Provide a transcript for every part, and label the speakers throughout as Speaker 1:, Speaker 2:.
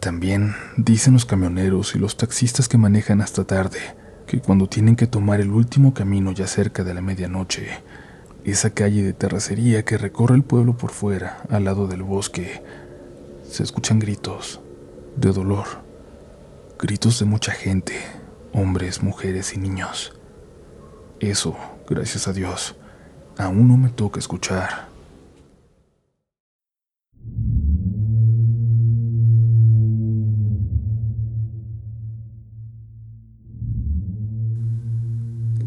Speaker 1: También dicen los camioneros y los taxistas que manejan hasta tarde que cuando tienen que tomar el último camino ya cerca de la medianoche, esa calle de terracería que recorre el pueblo por fuera, al lado del bosque, se escuchan gritos de dolor, gritos de mucha gente, hombres, mujeres y niños. Eso, gracias a Dios, aún no me toca escuchar.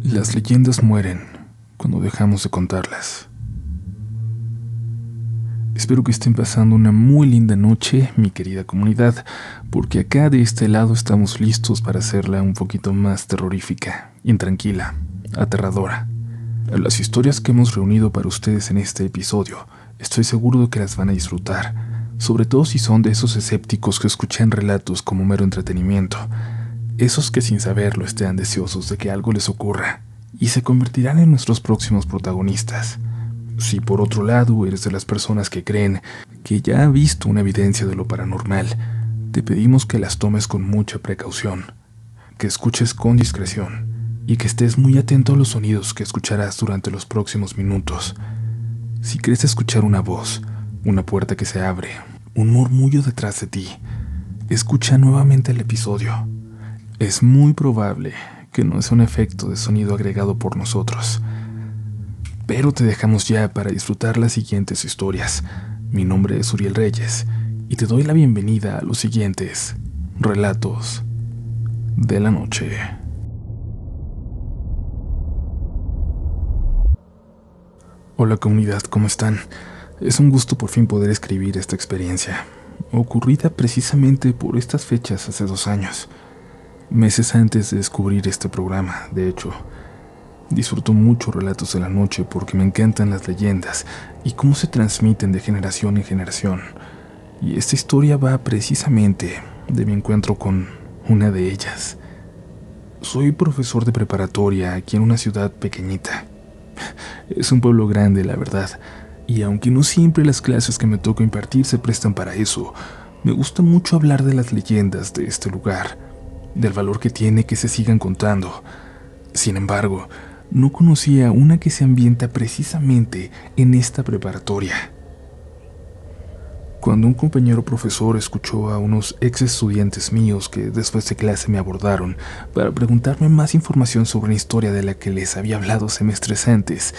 Speaker 1: Las leyendas mueren cuando dejamos de contarlas. Espero que estén pasando una muy linda noche, mi querida comunidad, porque acá de este lado estamos listos para hacerla un poquito más terrorífica, intranquila, aterradora. Las historias que hemos reunido para ustedes en este episodio, estoy seguro de que las van a disfrutar, sobre todo si son de esos escépticos que escuchan relatos como mero entretenimiento esos que sin saberlo estén deseosos de que algo les ocurra y se convertirán en nuestros próximos protagonistas. Si por otro lado eres de las personas que creen que ya ha visto una evidencia de lo paranormal, te pedimos que las tomes con mucha precaución, que escuches con discreción y que estés muy atento a los sonidos que escucharás durante los próximos minutos. Si crees escuchar una voz, una puerta que se abre, un murmullo detrás de ti, escucha nuevamente el episodio es muy probable que no es un efecto de sonido agregado por nosotros. Pero te dejamos ya para disfrutar las siguientes historias. Mi nombre es Uriel Reyes y te doy la bienvenida a los siguientes relatos de la noche. Hola comunidad, ¿cómo están? Es un gusto por fin poder escribir esta experiencia, ocurrida precisamente por estas fechas hace dos años meses antes de descubrir este programa, de hecho. Disfruto mucho relatos de la noche porque me encantan las leyendas y cómo se transmiten de generación en generación. Y esta historia va precisamente de mi encuentro con una de ellas. Soy profesor de preparatoria aquí en una ciudad pequeñita. Es un pueblo grande, la verdad, y aunque no siempre las clases que me toca impartir se prestan para eso, me gusta mucho hablar de las leyendas de este lugar del valor que tiene que se sigan contando. Sin embargo, no conocía una que se ambienta precisamente en esta preparatoria. Cuando un compañero profesor escuchó a unos ex estudiantes míos que después de clase me abordaron para preguntarme más información sobre una historia de la que les había hablado semestres antes,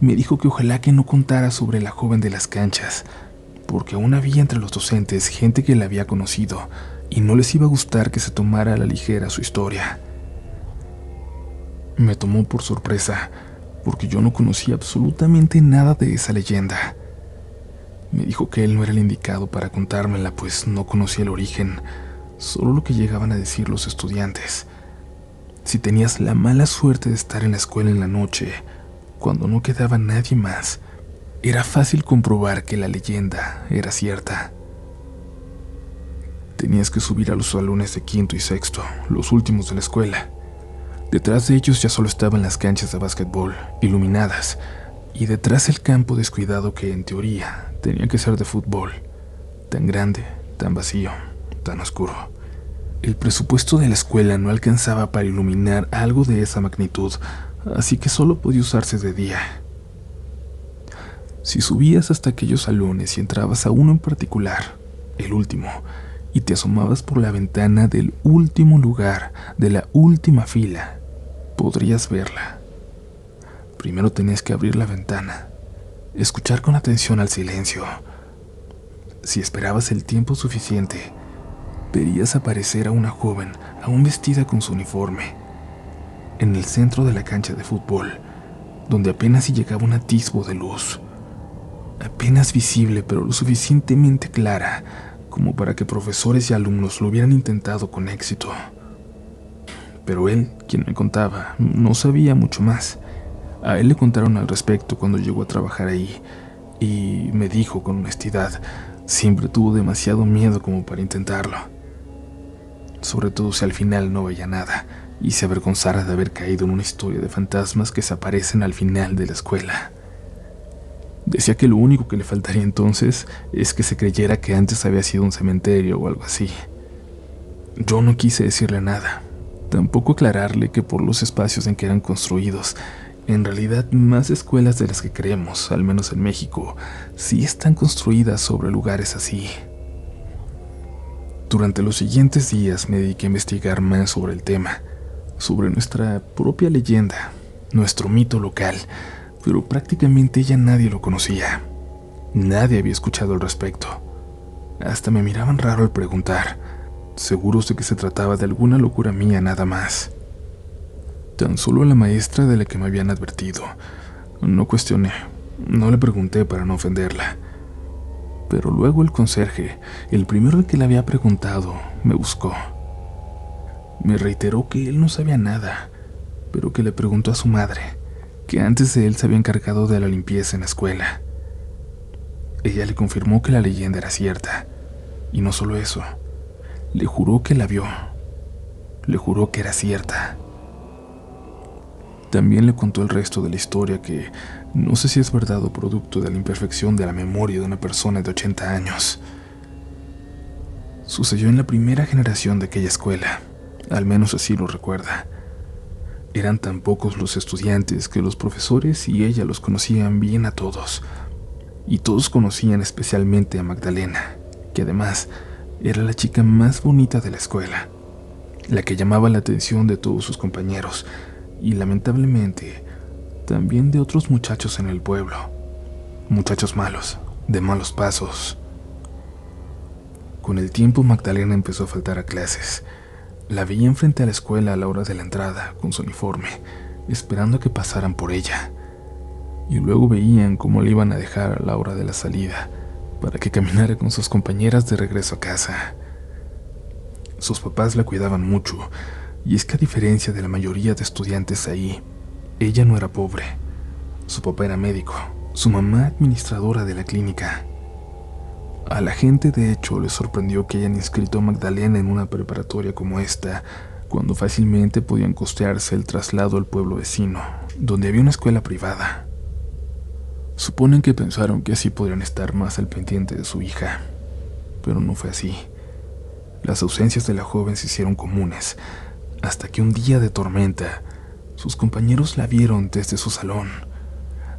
Speaker 1: me dijo que ojalá que no contara sobre la joven de las canchas, porque aún había entre los docentes gente que la había conocido, y no les iba a gustar que se tomara a la ligera su historia. Me tomó por sorpresa, porque yo no conocía absolutamente nada de esa leyenda. Me dijo que él no era el indicado para contármela, pues no conocía el origen, solo lo que llegaban a decir los estudiantes. Si tenías la mala suerte de estar en la escuela en la noche, cuando no quedaba nadie más, era fácil comprobar que la leyenda era cierta. Tenías que subir a los salones de quinto y sexto, los últimos de la escuela. Detrás de ellos ya solo estaban las canchas de básquetbol, iluminadas, y detrás el campo descuidado que en teoría tenía que ser de fútbol, tan grande, tan vacío, tan oscuro. El presupuesto de la escuela no alcanzaba para iluminar algo de esa magnitud, así que solo podía usarse de día. Si subías hasta aquellos salones y entrabas a uno en particular, el último, y te asomabas por la ventana del último lugar, de la última fila, podrías verla. Primero tenías que abrir la ventana, escuchar con atención al silencio. Si esperabas el tiempo suficiente, verías aparecer a una joven aún vestida con su uniforme, en el centro de la cancha de fútbol, donde apenas si llegaba un atisbo de luz, apenas visible pero lo suficientemente clara como para que profesores y alumnos lo hubieran intentado con éxito. Pero él, quien me contaba, no sabía mucho más. A él le contaron al respecto cuando llegó a trabajar ahí y me dijo con honestidad, siempre tuvo demasiado miedo como para intentarlo. Sobre todo si al final no veía nada y se avergonzara de haber caído en una historia de fantasmas que se aparecen al final de la escuela. Decía que lo único que le faltaría entonces es que se creyera que antes había sido un cementerio o algo así. Yo no quise decirle nada, tampoco aclararle que por los espacios en que eran construidos, en realidad más escuelas de las que creemos, al menos en México, sí están construidas sobre lugares así. Durante los siguientes días me dediqué a investigar más sobre el tema, sobre nuestra propia leyenda, nuestro mito local, pero prácticamente ya nadie lo conocía. Nadie había escuchado al respecto. Hasta me miraban raro al preguntar, seguros de que se trataba de alguna locura mía nada más. Tan solo la maestra de la que me habían advertido. No cuestioné, no le pregunté para no ofenderla. Pero luego el conserje, el primero que le había preguntado, me buscó. Me reiteró que él no sabía nada, pero que le preguntó a su madre, que antes de él se había encargado de la limpieza en la escuela. Ella le confirmó que la leyenda era cierta, y no solo eso, le juró que la vio, le juró que era cierta. También le contó el resto de la historia que no sé si es verdad o producto de la imperfección de la memoria de una persona de 80 años. Sucedió en la primera generación de aquella escuela, al menos así lo recuerda. Eran tan pocos los estudiantes que los profesores y ella los conocían bien a todos. Y todos conocían especialmente a Magdalena, que además era la chica más bonita de la escuela, la que llamaba la atención de todos sus compañeros y lamentablemente también de otros muchachos en el pueblo. Muchachos malos, de malos pasos. Con el tiempo Magdalena empezó a faltar a clases la veían frente a la escuela a la hora de la entrada, con su uniforme, esperando a que pasaran por ella. Y luego veían cómo le iban a dejar a la hora de la salida, para que caminara con sus compañeras de regreso a casa. Sus papás la cuidaban mucho, y es que a diferencia de la mayoría de estudiantes ahí, ella no era pobre. Su papá era médico, su mamá administradora de la clínica. A la gente de hecho le sorprendió que hayan inscrito a Magdalena en una preparatoria como esta, cuando fácilmente podían costearse el traslado al pueblo vecino, donde había una escuela privada. Suponen que pensaron que así podrían estar más al pendiente de su hija, pero no fue así. Las ausencias de la joven se hicieron comunes, hasta que un día de tormenta, sus compañeros la vieron desde su salón,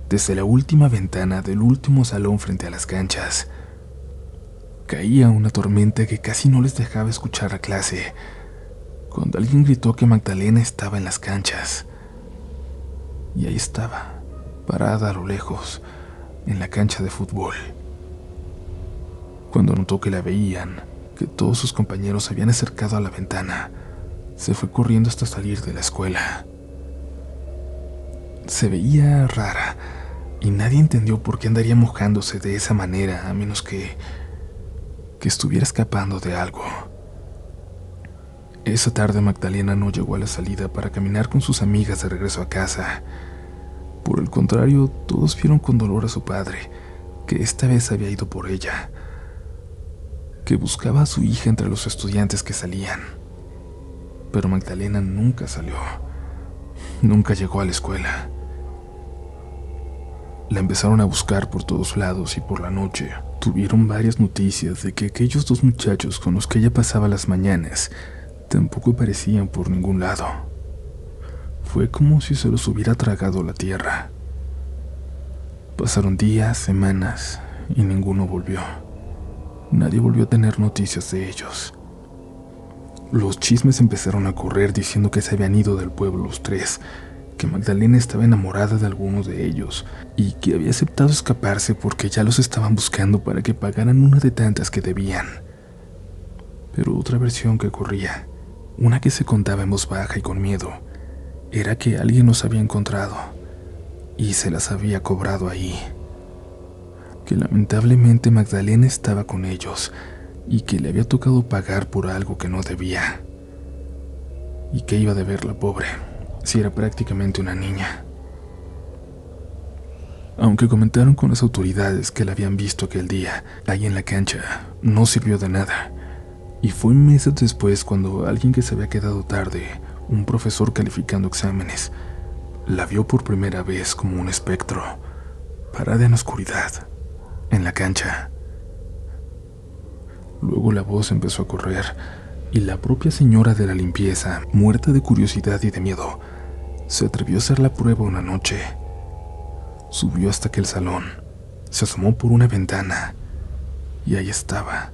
Speaker 1: desde la última ventana del último salón frente a las canchas. Caía una tormenta que casi no les dejaba escuchar la clase, cuando alguien gritó que Magdalena estaba en las canchas. Y ahí estaba, parada a lo lejos, en la cancha de fútbol. Cuando notó que la veían, que todos sus compañeros habían acercado a la ventana, se fue corriendo hasta salir de la escuela. Se veía rara y nadie entendió por qué andaría mojándose de esa manera a menos que que estuviera escapando de algo. Esa tarde Magdalena no llegó a la salida para caminar con sus amigas de regreso a casa. Por el contrario, todos vieron con dolor a su padre, que esta vez había ido por ella, que buscaba a su hija entre los estudiantes que salían. Pero Magdalena nunca salió, nunca llegó a la escuela. La empezaron a buscar por todos lados y por la noche tuvieron varias noticias de que aquellos dos muchachos con los que ella pasaba las mañanas tampoco aparecían por ningún lado. Fue como si se los hubiera tragado la tierra. Pasaron días, semanas y ninguno volvió. Nadie volvió a tener noticias de ellos. Los chismes empezaron a correr diciendo que se habían ido del pueblo los tres, que Magdalena estaba enamorada de algunos de ellos y que había aceptado escaparse porque ya los estaban buscando para que pagaran una de tantas que debían. Pero otra versión que corría, una que se contaba en voz baja y con miedo, era que alguien los había encontrado y se las había cobrado ahí. Que lamentablemente Magdalena estaba con ellos y que le había tocado pagar por algo que no debía. Y que iba a deber la pobre si era prácticamente una niña. Aunque comentaron con las autoridades que la habían visto aquel día, ahí en la cancha, no sirvió de nada. Y fue meses después cuando alguien que se había quedado tarde, un profesor calificando exámenes, la vio por primera vez como un espectro, parada en oscuridad, en la cancha. Luego la voz empezó a correr y la propia señora de la limpieza, muerta de curiosidad y de miedo, se atrevió a hacer la prueba una noche. Subió hasta aquel salón, se asomó por una ventana y ahí estaba.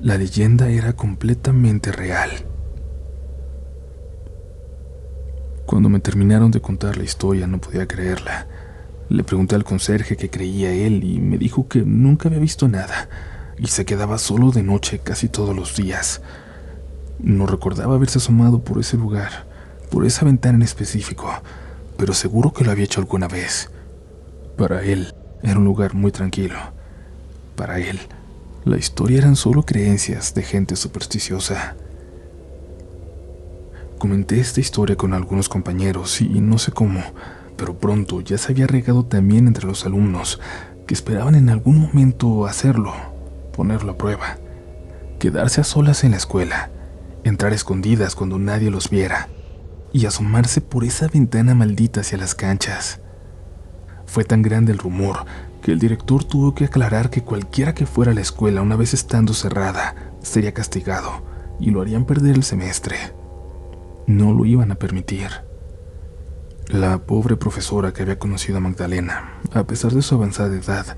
Speaker 1: La leyenda era completamente real. Cuando me terminaron de contar la historia no podía creerla. Le pregunté al conserje qué creía él y me dijo que nunca había visto nada y se quedaba solo de noche casi todos los días. No recordaba haberse asomado por ese lugar, por esa ventana en específico, pero seguro que lo había hecho alguna vez. Para él era un lugar muy tranquilo. Para él, la historia eran solo creencias de gente supersticiosa. Comenté esta historia con algunos compañeros y no sé cómo, pero pronto ya se había regado también entre los alumnos que esperaban en algún momento hacerlo, ponerlo a prueba, quedarse a solas en la escuela, entrar escondidas cuando nadie los viera y asomarse por esa ventana maldita hacia las canchas. Fue tan grande el rumor que el director tuvo que aclarar que cualquiera que fuera a la escuela una vez estando cerrada sería castigado y lo harían perder el semestre. No lo iban a permitir. La pobre profesora que había conocido a Magdalena, a pesar de su avanzada edad,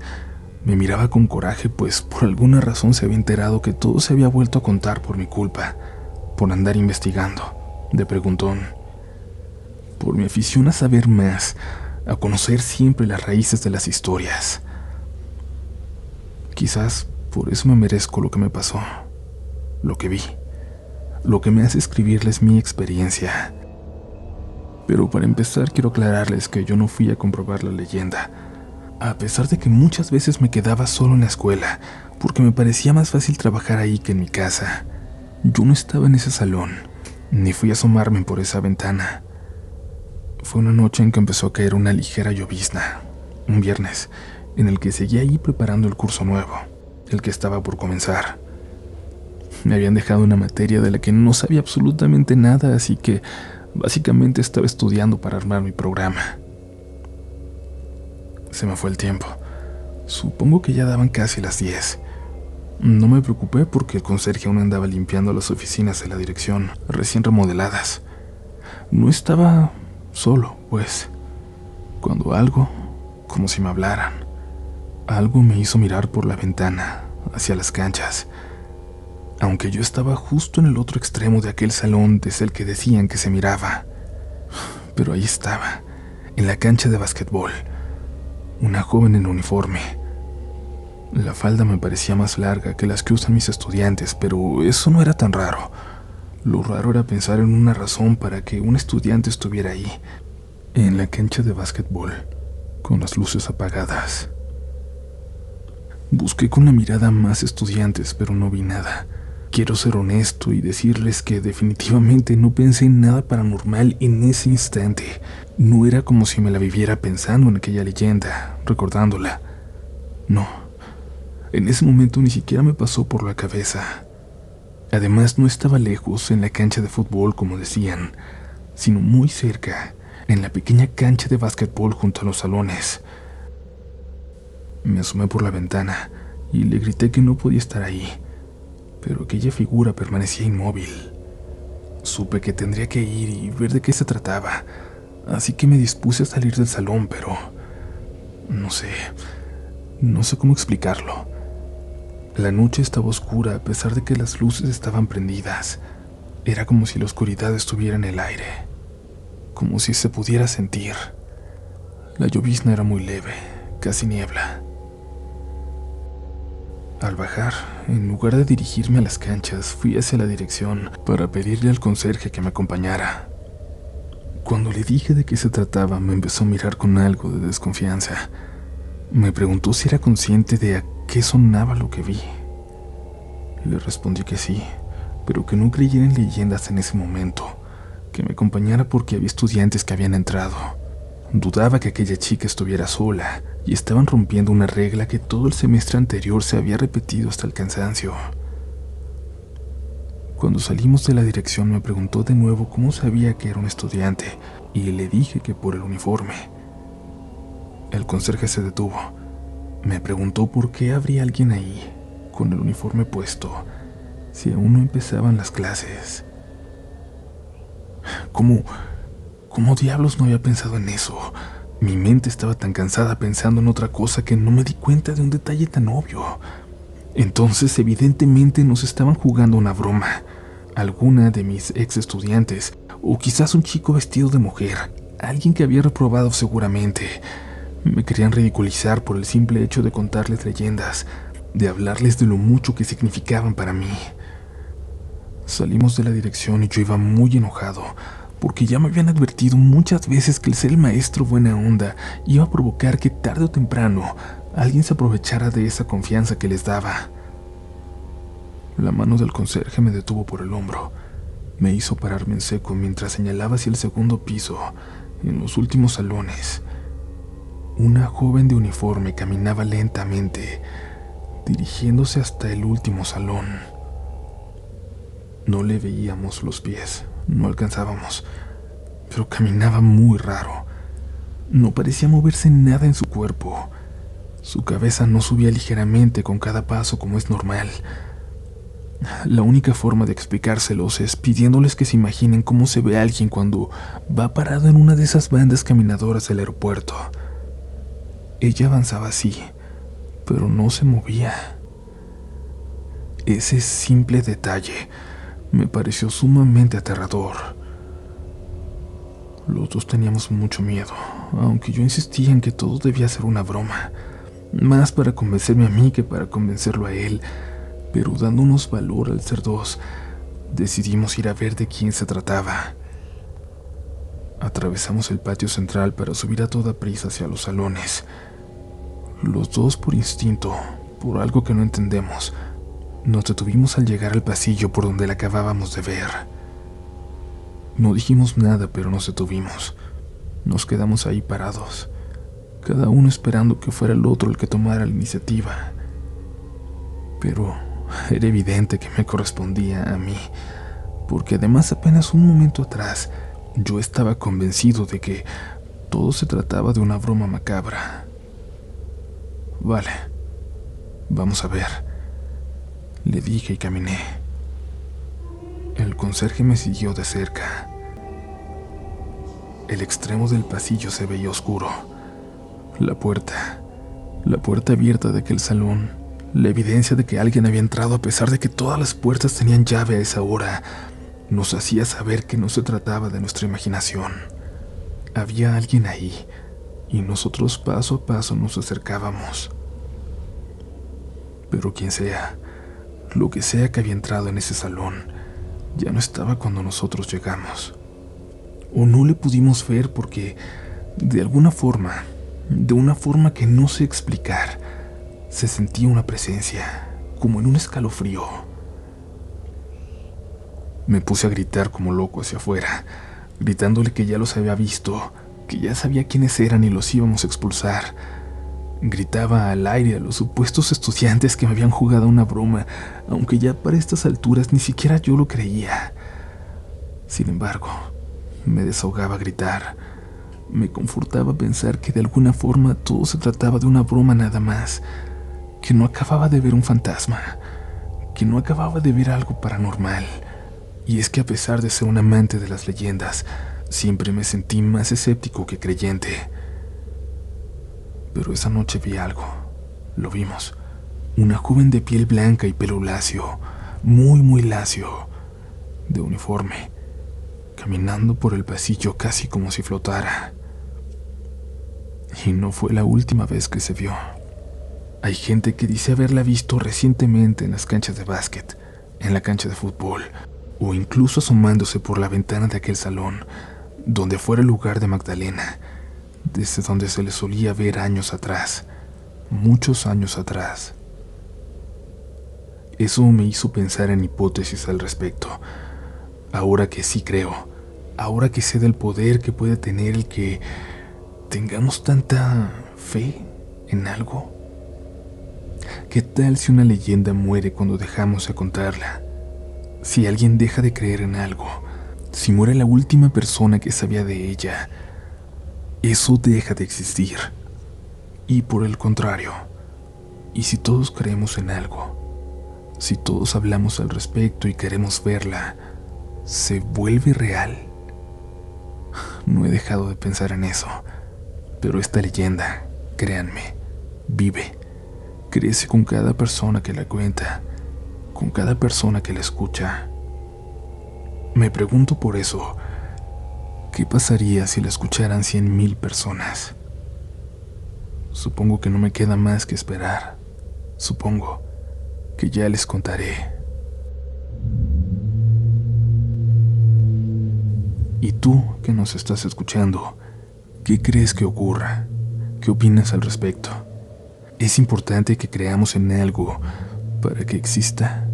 Speaker 1: me miraba con coraje, pues por alguna razón se había enterado que todo se había vuelto a contar por mi culpa, por andar investigando, de preguntón, por mi afición a saber más, a conocer siempre las raíces de las historias. Quizás por eso me merezco lo que me pasó, lo que vi, lo que me hace escribirles mi experiencia. Pero para empezar quiero aclararles que yo no fui a comprobar la leyenda, a pesar de que muchas veces me quedaba solo en la escuela, porque me parecía más fácil trabajar ahí que en mi casa. Yo no estaba en ese salón, ni fui a asomarme por esa ventana. Fue una noche en que empezó a caer una ligera llovizna, un viernes, en el que seguía ahí preparando el curso nuevo, el que estaba por comenzar. Me habían dejado una materia de la que no sabía absolutamente nada, así que básicamente estaba estudiando para armar mi programa. Se me fue el tiempo. Supongo que ya daban casi las 10. No me preocupé porque el conserje aún andaba limpiando las oficinas de la dirección, recién remodeladas. No estaba solo, pues, cuando algo, como si me hablaran, algo me hizo mirar por la ventana, hacia las canchas, aunque yo estaba justo en el otro extremo de aquel salón desde el que decían que se miraba. Pero ahí estaba, en la cancha de básquetbol, una joven en uniforme. La falda me parecía más larga que las que usan mis estudiantes, pero eso no era tan raro. Lo raro era pensar en una razón para que un estudiante estuviera ahí, en la cancha de básquetbol, con las luces apagadas. Busqué con la mirada más estudiantes, pero no vi nada. Quiero ser honesto y decirles que definitivamente no pensé en nada paranormal en ese instante. No era como si me la viviera pensando en aquella leyenda, recordándola. No. En ese momento ni siquiera me pasó por la cabeza. Además, no estaba lejos en la cancha de fútbol, como decían, sino muy cerca, en la pequeña cancha de básquetbol junto a los salones. Me asomé por la ventana y le grité que no podía estar ahí, pero aquella figura permanecía inmóvil. Supe que tendría que ir y ver de qué se trataba, así que me dispuse a salir del salón, pero... no sé, no sé cómo explicarlo. La noche estaba oscura a pesar de que las luces estaban prendidas. Era como si la oscuridad estuviera en el aire, como si se pudiera sentir. La llovizna era muy leve, casi niebla. Al bajar, en lugar de dirigirme a las canchas, fui hacia la dirección para pedirle al conserje que me acompañara. Cuando le dije de qué se trataba, me empezó a mirar con algo de desconfianza. Me preguntó si era consciente de qué sonaba lo que vi. Le respondí que sí, pero que no creyera en leyendas en ese momento, que me acompañara porque había estudiantes que habían entrado. Dudaba que aquella chica estuviera sola y estaban rompiendo una regla que todo el semestre anterior se había repetido hasta el cansancio. Cuando salimos de la dirección me preguntó de nuevo cómo sabía que era un estudiante y le dije que por el uniforme. El conserje se detuvo. Me preguntó por qué habría alguien ahí, con el uniforme puesto, si aún no empezaban las clases. ¿Cómo, cómo diablos no había pensado en eso? Mi mente estaba tan cansada pensando en otra cosa que no me di cuenta de un detalle tan obvio. Entonces, evidentemente, nos estaban jugando una broma. Alguna de mis ex estudiantes, o quizás un chico vestido de mujer, alguien que había reprobado seguramente. Me querían ridiculizar por el simple hecho de contarles leyendas, de hablarles de lo mucho que significaban para mí. Salimos de la dirección y yo iba muy enojado, porque ya me habían advertido muchas veces que el ser el maestro buena onda iba a provocar que tarde o temprano alguien se aprovechara de esa confianza que les daba. La mano del conserje me detuvo por el hombro. Me hizo pararme en seco mientras señalaba hacia el segundo piso, en los últimos salones. Una joven de uniforme caminaba lentamente, dirigiéndose hasta el último salón. No le veíamos los pies, no alcanzábamos, pero caminaba muy raro. No parecía moverse nada en su cuerpo. Su cabeza no subía ligeramente con cada paso como es normal. La única forma de explicárselos es pidiéndoles que se imaginen cómo se ve alguien cuando va parado en una de esas bandas caminadoras del aeropuerto. Ella avanzaba así, pero no se movía. Ese simple detalle me pareció sumamente aterrador. Los dos teníamos mucho miedo, aunque yo insistía en que todo debía ser una broma, más para convencerme a mí que para convencerlo a él, pero dándonos valor al ser dos, decidimos ir a ver de quién se trataba. Atravesamos el patio central para subir a toda prisa hacia los salones. Los dos por instinto, por algo que no entendemos, nos detuvimos al llegar al pasillo por donde la acabábamos de ver. No dijimos nada, pero nos detuvimos. Nos quedamos ahí parados, cada uno esperando que fuera el otro el que tomara la iniciativa. Pero era evidente que me correspondía a mí, porque además apenas un momento atrás yo estaba convencido de que todo se trataba de una broma macabra. Vale, vamos a ver, le dije y caminé. El conserje me siguió de cerca. El extremo del pasillo se veía oscuro. La puerta, la puerta abierta de aquel salón, la evidencia de que alguien había entrado a pesar de que todas las puertas tenían llave a esa hora, nos hacía saber que no se trataba de nuestra imaginación. Había alguien ahí, y nosotros paso a paso nos acercábamos. Pero quien sea, lo que sea que había entrado en ese salón, ya no estaba cuando nosotros llegamos. O no le pudimos ver porque, de alguna forma, de una forma que no sé explicar, se sentía una presencia, como en un escalofrío. Me puse a gritar como loco hacia afuera, gritándole que ya los había visto, que ya sabía quiénes eran y los íbamos a expulsar. Gritaba al aire a los supuestos estudiantes que me habían jugado una broma, aunque ya para estas alturas ni siquiera yo lo creía. Sin embargo, me desahogaba gritar. Me confortaba pensar que de alguna forma todo se trataba de una broma nada más, que no acababa de ver un fantasma, que no acababa de ver algo paranormal. Y es que a pesar de ser un amante de las leyendas, siempre me sentí más escéptico que creyente. Pero esa noche vi algo. Lo vimos. Una joven de piel blanca y pelo lacio, muy, muy lacio, de uniforme, caminando por el pasillo casi como si flotara. Y no fue la última vez que se vio. Hay gente que dice haberla visto recientemente en las canchas de básquet, en la cancha de fútbol, o incluso asomándose por la ventana de aquel salón, donde fuera el lugar de Magdalena, desde donde se le solía ver años atrás, muchos años atrás. Eso me hizo pensar en hipótesis al respecto. Ahora que sí creo, ahora que sé del poder que puede tener el que tengamos tanta fe en algo ¿Qué tal si una leyenda muere cuando dejamos de contarla? Si alguien deja de creer en algo, si muere la última persona que sabía de ella, eso deja de existir. Y por el contrario, ¿y si todos creemos en algo? Si todos hablamos al respecto y queremos verla, ¿se vuelve real? No he dejado de pensar en eso, pero esta leyenda, créanme, vive, crece con cada persona que la cuenta, con cada persona que la escucha. Me pregunto por eso, ¿qué pasaría si la escucharan cien mil personas? Supongo que no me queda más que esperar. Supongo que ya les contaré. ¿Y tú que nos estás escuchando? ¿Qué crees que ocurra? ¿Qué opinas al respecto? ¿Es importante que creamos en algo para que exista?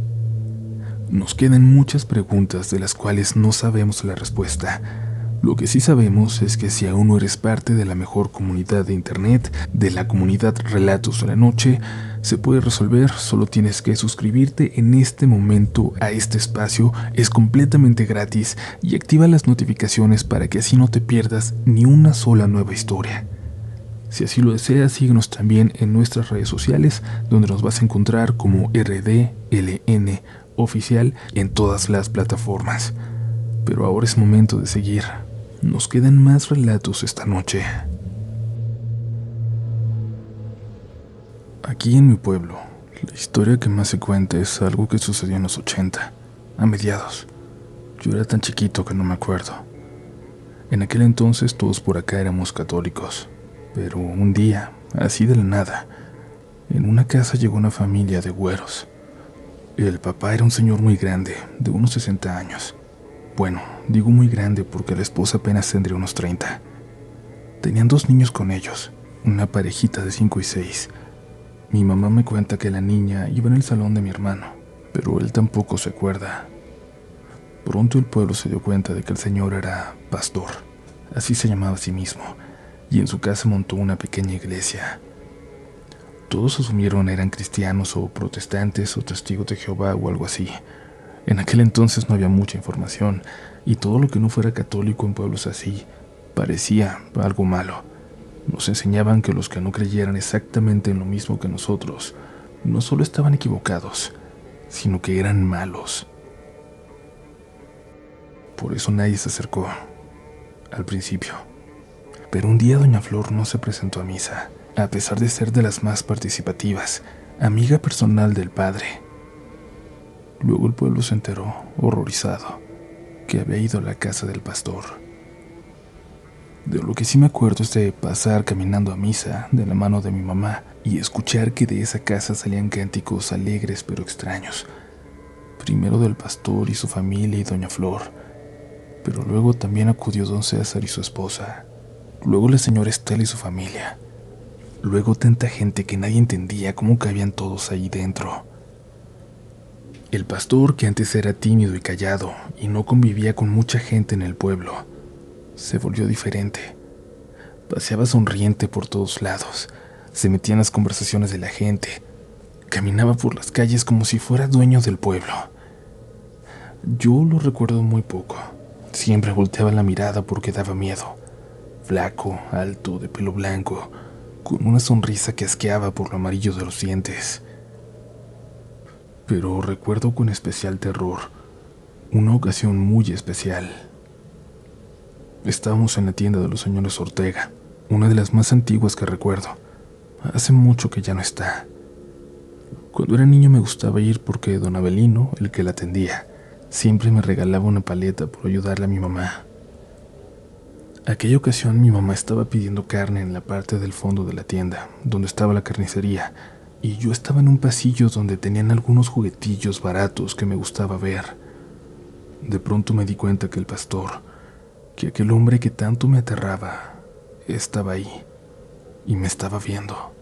Speaker 1: Nos quedan muchas preguntas de las cuales no sabemos la respuesta. Lo que sí sabemos es que si aún no eres parte de la mejor comunidad de Internet, de la comunidad Relatos de la Noche, se puede resolver, solo tienes que suscribirte en este momento a este espacio, es completamente gratis y activa las notificaciones para que así no te pierdas ni una sola nueva historia. Si así lo deseas, síguenos también en nuestras redes sociales, donde nos vas a encontrar como RDLN oficial en todas las plataformas. Pero ahora es momento de seguir. Nos quedan más relatos esta noche. Aquí en mi pueblo, la historia que más se cuenta es algo que sucedió en los 80, a mediados. Yo era tan chiquito que no me acuerdo. En aquel entonces todos por acá éramos católicos. Pero un día, así de la nada, en una casa llegó una familia de güeros. El papá era un señor muy grande, de unos 60 años. Bueno, digo muy grande porque la esposa apenas tendría unos 30. Tenían dos niños con ellos, una parejita de 5 y 6. Mi mamá me cuenta que la niña iba en el salón de mi hermano, pero él tampoco se acuerda. Pronto el pueblo se dio cuenta de que el señor era pastor, así se llamaba a sí mismo y en su casa montó una pequeña iglesia. Todos asumieron eran cristianos o protestantes o testigos de Jehová o algo así. En aquel entonces no había mucha información y todo lo que no fuera católico en pueblos así parecía algo malo. Nos enseñaban que los que no creyeran exactamente en lo mismo que nosotros no solo estaban equivocados, sino que eran malos. Por eso nadie se acercó al principio. Pero un día doña Flor no se presentó a misa, a pesar de ser de las más participativas, amiga personal del padre. Luego el pueblo se enteró, horrorizado, que había ido a la casa del pastor. De lo que sí me acuerdo es de pasar caminando a misa de la mano de mi mamá y escuchar que de esa casa salían cánticos alegres pero extraños. Primero del pastor y su familia y doña Flor, pero luego también acudió don César y su esposa, luego la señora Estela y su familia, luego tanta gente que nadie entendía cómo cabían todos ahí dentro. El pastor, que antes era tímido y callado y no convivía con mucha gente en el pueblo, se volvió diferente. Paseaba sonriente por todos lados, se metía en las conversaciones de la gente, caminaba por las calles como si fuera dueño del pueblo. Yo lo recuerdo muy poco. Siempre volteaba la mirada porque daba miedo flaco, alto, de pelo blanco, con una sonrisa que asqueaba por lo amarillo de los dientes. Pero recuerdo con especial terror una ocasión muy especial. Estábamos en la tienda de los señores Ortega, una de las más antiguas que recuerdo. Hace mucho que ya no está. Cuando era niño me gustaba ir porque don Abelino, el que la atendía, siempre me regalaba una paleta por ayudarle a mi mamá. Aquella ocasión mi mamá estaba pidiendo carne en la parte del fondo de la tienda, donde estaba la carnicería, y yo estaba en un pasillo donde tenían algunos juguetillos baratos que me gustaba ver. De pronto me di cuenta que el pastor, que aquel hombre que tanto me aterraba, estaba ahí y me estaba viendo.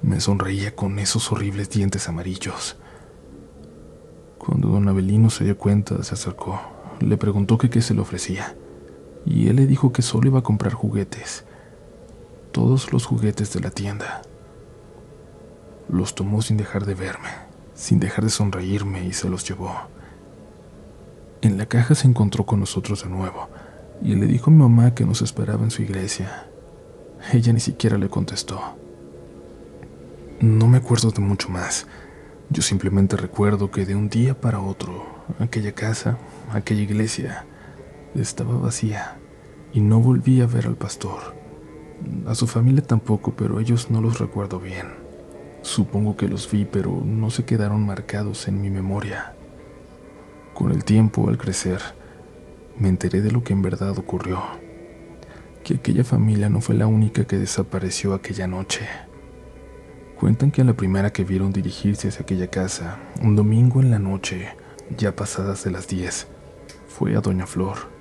Speaker 1: Me sonreía con esos horribles dientes amarillos. Cuando don Abelino se dio cuenta, se acercó. Le preguntó que qué se le ofrecía y él le dijo que solo iba a comprar juguetes, todos los juguetes de la tienda. Los tomó sin dejar de verme, sin dejar de sonreírme y se los llevó. En la caja se encontró con nosotros de nuevo y le dijo a mi mamá que nos esperaba en su iglesia. Ella ni siquiera le contestó, No me acuerdo de mucho más. Yo simplemente recuerdo que de un día para otro, aquella casa, aquella iglesia, estaba vacía y no volví a ver al pastor. A su familia tampoco, pero ellos no los recuerdo bien. Supongo que los vi, pero no se quedaron marcados en mi memoria. Con el tiempo, al crecer, me enteré de lo que en verdad ocurrió. Que aquella familia no fue la única que desapareció aquella noche. Cuentan que a la primera que vieron dirigirse hacia aquella casa, un domingo en la noche, ya pasadas de las 10, fue a Doña Flor.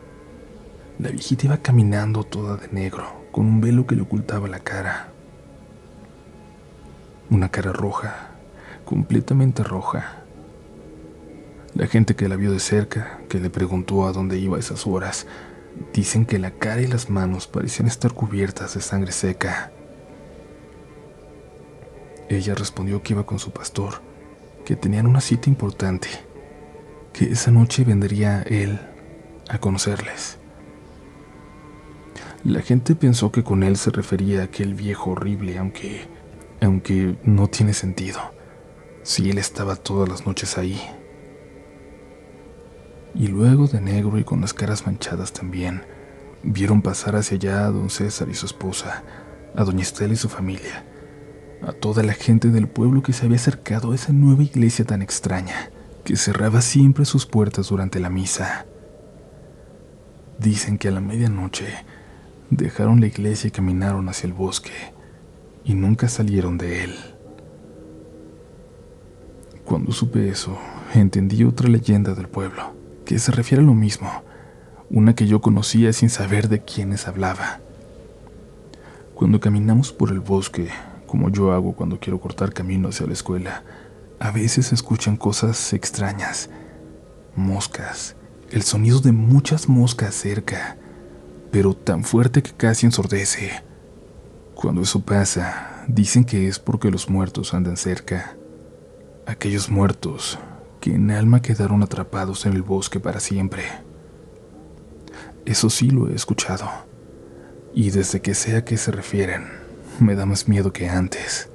Speaker 1: La viejita iba caminando toda de negro, con un velo que le ocultaba la cara. Una cara roja, completamente roja. La gente que la vio de cerca, que le preguntó a dónde iba a esas horas, dicen que la cara y las manos parecían estar cubiertas de sangre seca. Ella respondió que iba con su pastor, que tenían una cita importante, que esa noche vendría él a conocerles. La gente pensó que con él se refería a aquel viejo horrible, aunque, aunque no tiene sentido. Si él estaba todas las noches ahí. Y luego de negro y con las caras manchadas también, vieron pasar hacia allá a don César y su esposa, a doña Estela y su familia, a toda la gente del pueblo que se había acercado a esa nueva iglesia tan extraña, que cerraba siempre sus puertas durante la misa. Dicen que a la medianoche Dejaron la iglesia y caminaron hacia el bosque, y nunca salieron de él. Cuando supe eso, entendí otra leyenda del pueblo, que se refiere a lo mismo, una que yo conocía sin saber de quiénes hablaba. Cuando caminamos por el bosque, como yo hago cuando quiero cortar camino hacia la escuela, a veces se escuchan cosas extrañas, moscas, el sonido de muchas moscas cerca, pero tan fuerte que casi ensordece. Cuando eso pasa, dicen que es porque los muertos andan cerca. Aquellos muertos que en alma quedaron atrapados en el bosque para siempre. Eso sí lo he escuchado. Y desde que sé a qué se refieren, me da más miedo que antes.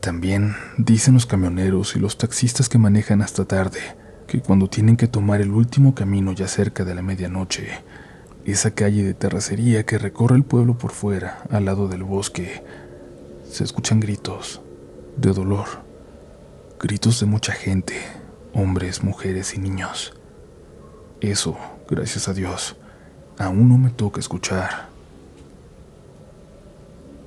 Speaker 1: También dicen los camioneros y los taxistas que manejan hasta tarde que cuando tienen que tomar el último camino ya cerca de la medianoche, esa calle de terracería que recorre el pueblo por fuera, al lado del bosque, se escuchan gritos de dolor, gritos de mucha gente, hombres, mujeres y niños. Eso, gracias a Dios, aún no me toca escuchar.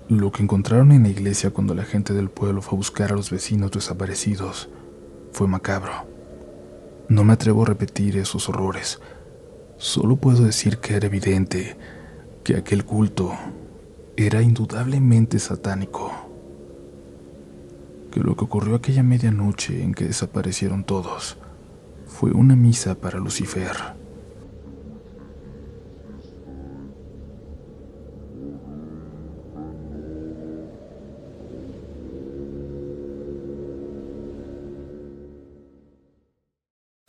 Speaker 1: Lo que encontraron en la iglesia cuando la gente del pueblo fue a buscar a los vecinos desaparecidos fue macabro. No me atrevo a repetir esos horrores. Solo puedo decir que era evidente que aquel culto era indudablemente satánico. Que lo que ocurrió aquella medianoche en que desaparecieron todos fue una misa para Lucifer.